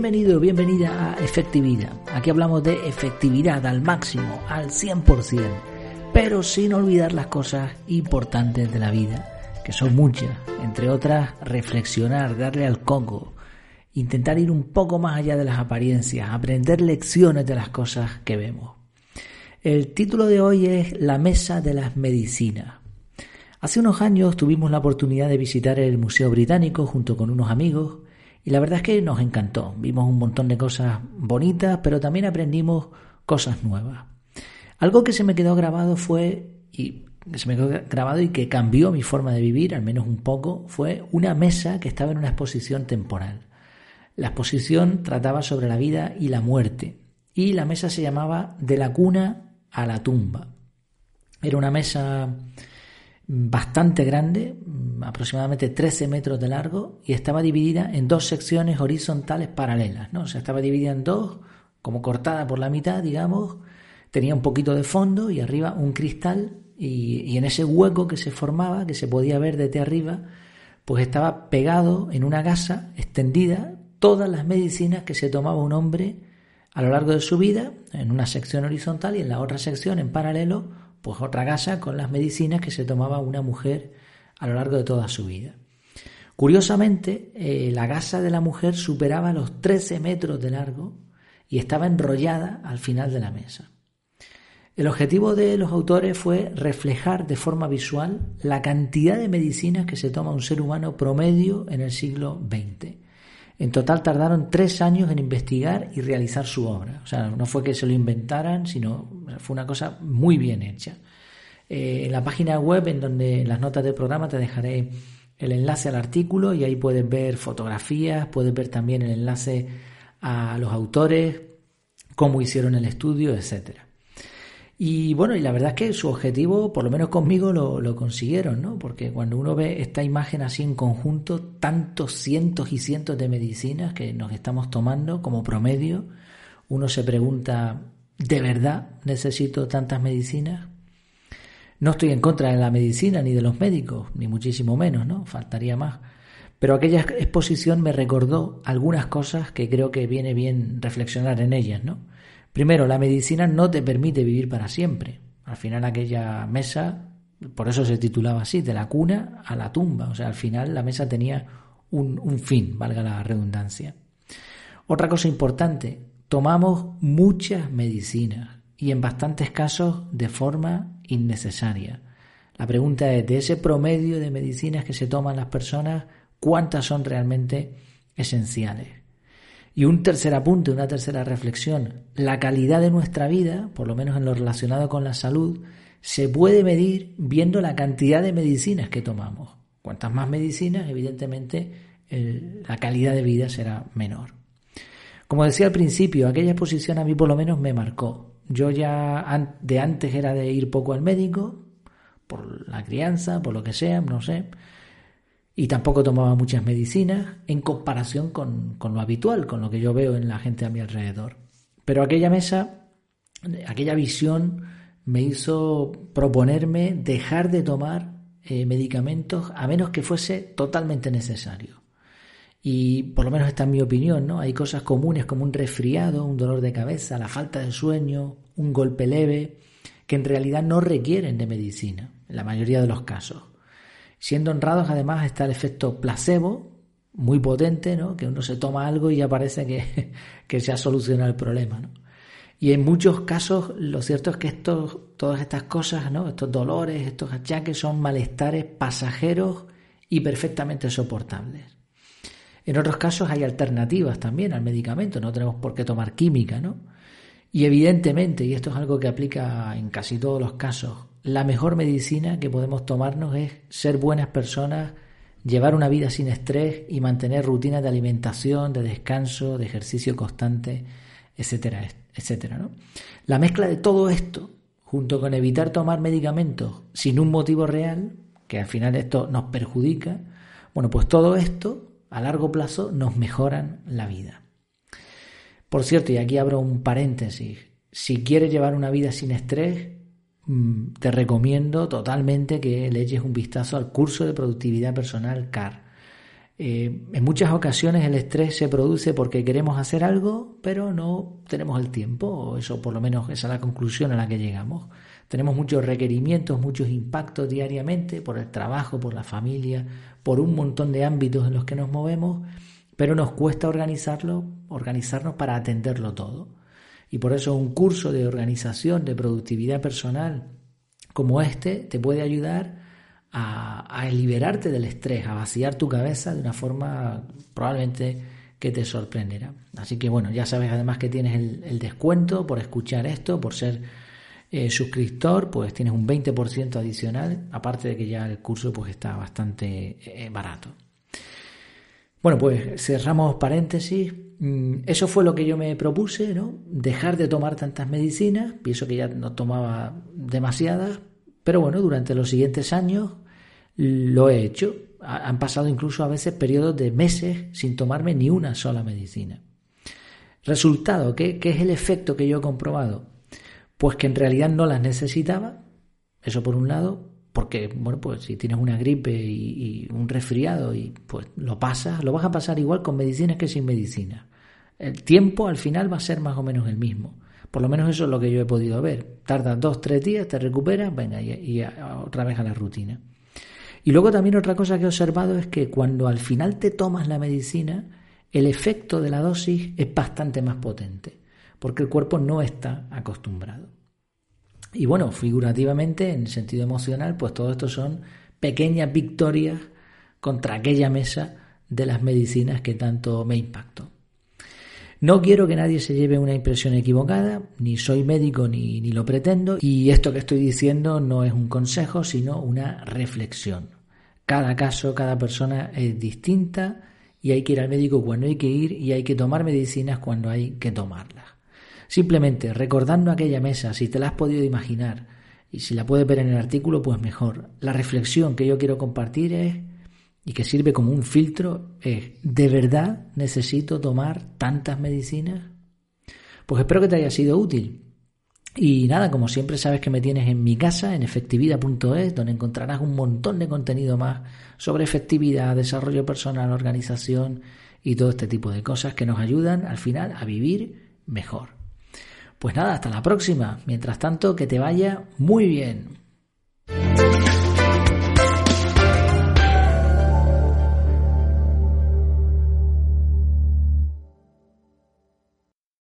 Bienvenido, bienvenida a Efectividad. Aquí hablamos de efectividad al máximo, al 100%, pero sin olvidar las cosas importantes de la vida, que son muchas, entre otras reflexionar, darle al coco, intentar ir un poco más allá de las apariencias, aprender lecciones de las cosas que vemos. El título de hoy es La Mesa de las Medicinas. Hace unos años tuvimos la oportunidad de visitar el Museo Británico junto con unos amigos y la verdad es que nos encantó. Vimos un montón de cosas bonitas, pero también aprendimos cosas nuevas. Algo que se me quedó grabado fue, y se me quedó grabado y que cambió mi forma de vivir, al menos un poco, fue una mesa que estaba en una exposición temporal. La exposición trataba sobre la vida y la muerte, y la mesa se llamaba De la cuna a la tumba. Era una mesa bastante grande, aproximadamente 13 metros de largo, y estaba dividida en dos secciones horizontales paralelas, ¿no? O sea, estaba dividida en dos, como cortada por la mitad, digamos, tenía un poquito de fondo y arriba un cristal, y, y en ese hueco que se formaba, que se podía ver desde arriba, pues estaba pegado en una gasa extendida todas las medicinas que se tomaba un hombre a lo largo de su vida, en una sección horizontal y en la otra sección en paralelo, pues otra gasa con las medicinas que se tomaba una mujer a lo largo de toda su vida. Curiosamente, eh, la gasa de la mujer superaba los 13 metros de largo y estaba enrollada al final de la mesa. El objetivo de los autores fue reflejar de forma visual la cantidad de medicinas que se toma un ser humano promedio en el siglo XX. En total tardaron tres años en investigar y realizar su obra. O sea, no fue que se lo inventaran, sino fue una cosa muy bien hecha. Eh, en la página web, en donde en las notas del programa te dejaré el enlace al artículo y ahí puedes ver fotografías, puedes ver también el enlace a los autores, cómo hicieron el estudio, etcétera. Y bueno, y la verdad es que su objetivo, por lo menos conmigo, lo, lo, consiguieron, ¿no? Porque cuando uno ve esta imagen así en conjunto, tantos cientos y cientos de medicinas que nos estamos tomando como promedio, uno se pregunta, ¿de verdad necesito tantas medicinas? No estoy en contra de la medicina ni de los médicos, ni muchísimo menos, ¿no? Faltaría más. Pero aquella exposición me recordó algunas cosas que creo que viene bien reflexionar en ellas, ¿no? Primero, la medicina no te permite vivir para siempre. Al final aquella mesa, por eso se titulaba así, de la cuna a la tumba. O sea, al final la mesa tenía un, un fin, valga la redundancia. Otra cosa importante, tomamos muchas medicinas y en bastantes casos de forma innecesaria. La pregunta es, de ese promedio de medicinas que se toman las personas, ¿cuántas son realmente esenciales? Y un tercer apunte, una tercera reflexión, la calidad de nuestra vida, por lo menos en lo relacionado con la salud, se puede medir viendo la cantidad de medicinas que tomamos. Cuantas más medicinas, evidentemente, la calidad de vida será menor. Como decía al principio, aquella exposición a mí por lo menos me marcó. Yo ya de antes era de ir poco al médico, por la crianza, por lo que sea, no sé y tampoco tomaba muchas medicinas en comparación con, con, lo habitual, con lo que yo veo en la gente a mi alrededor. Pero aquella mesa, aquella visión me hizo proponerme dejar de tomar eh, medicamentos a menos que fuese totalmente necesario. Y por lo menos esta es mi opinión, ¿no? Hay cosas comunes como un resfriado, un dolor de cabeza, la falta de sueño, un golpe leve, que en realidad no requieren de medicina, en la mayoría de los casos. Siendo honrados, además, está el efecto placebo, muy potente, ¿no? Que uno se toma algo y ya parece que, que se ha solucionado el problema, ¿no? Y en muchos casos, lo cierto es que estos, todas estas cosas, ¿no? Estos dolores, estos achaques son malestares pasajeros y perfectamente soportables. En otros casos hay alternativas también al medicamento, no tenemos por qué tomar química, ¿no? Y evidentemente, y esto es algo que aplica en casi todos los casos, la mejor medicina que podemos tomarnos es ser buenas personas, llevar una vida sin estrés y mantener rutinas de alimentación, de descanso, de ejercicio constante, etcétera, etcétera. ¿no? La mezcla de todo esto, junto con evitar tomar medicamentos sin un motivo real, que al final esto nos perjudica, bueno, pues todo esto a largo plazo nos mejoran la vida. Por cierto, y aquí abro un paréntesis, si quieres llevar una vida sin estrés, mm, te recomiendo totalmente que le eches un vistazo al curso de productividad personal CAR. Eh, en muchas ocasiones el estrés se produce porque queremos hacer algo, pero no tenemos el tiempo, o eso por lo menos esa es la conclusión a la que llegamos. Tenemos muchos requerimientos, muchos impactos diariamente por el trabajo, por la familia, por un montón de ámbitos en los que nos movemos, pero nos cuesta organizarlo, organizarnos para atenderlo todo. Y por eso un curso de organización, de productividad personal como este te puede ayudar a, liberarte del estrés, a vaciar tu cabeza de una forma probablemente que te sorprenderá. Así que bueno, ya sabes además que tienes el, descuento por escuchar esto, por ser eh, suscriptor, pues tienes un 20% adicional, aparte de que ya el curso pues está bastante eh, barato. Bueno, pues cerramos paréntesis. Mm, eso fue lo que yo me propuse, ¿no? Dejar de tomar tantas medicinas, pienso que ya no tomaba demasiadas, pero bueno, durante los siguientes años lo he hecho. Han pasado incluso a veces periodos de meses sin tomarme ni una sola medicina. Resultado, ¿qué, es el efecto que yo he comprobado? Pues que en realidad no las necesitaba, eso por un lado, porque, bueno, pues si tienes una gripe y, un resfriado y pues lo pasas, lo vas a pasar igual con medicinas que sin medicina. El tiempo al final va a ser más o menos el mismo. Por lo menos eso es lo que yo he podido ver. Tardas dos, tres días, te recuperas, venga, y, otra vez a la rutina. Y luego también otra cosa que he observado es que cuando al final te tomas la medicina, el efecto de la dosis es bastante más potente, porque el cuerpo no está acostumbrado. Y bueno, figurativamente, en sentido emocional, pues todo esto son pequeñas victorias contra aquella mesa de las medicinas que tanto me impactó. No quiero que nadie se lleve una impresión equivocada, ni soy médico ni, ni lo pretendo, y esto que estoy diciendo no es un consejo, sino una reflexión. Cada caso, cada persona es distinta y hay que ir al médico cuando hay que ir y hay que tomar medicinas cuando hay que tomarlas. Simplemente recordando aquella mesa, si te la has podido imaginar y si la puedes ver en el artículo, pues mejor. La reflexión que yo quiero compartir es y que sirve como un filtro es, ¿de verdad necesito tomar tantas medicinas? Pues espero que te haya sido útil. Y nada, como siempre sabes que me tienes en mi casa, en efectividad.es, donde encontrarás un montón de contenido más sobre efectividad, desarrollo personal, organización y todo este tipo de cosas que nos ayudan al final a vivir mejor. Pues nada, hasta la próxima. Mientras tanto, que te vaya muy bien.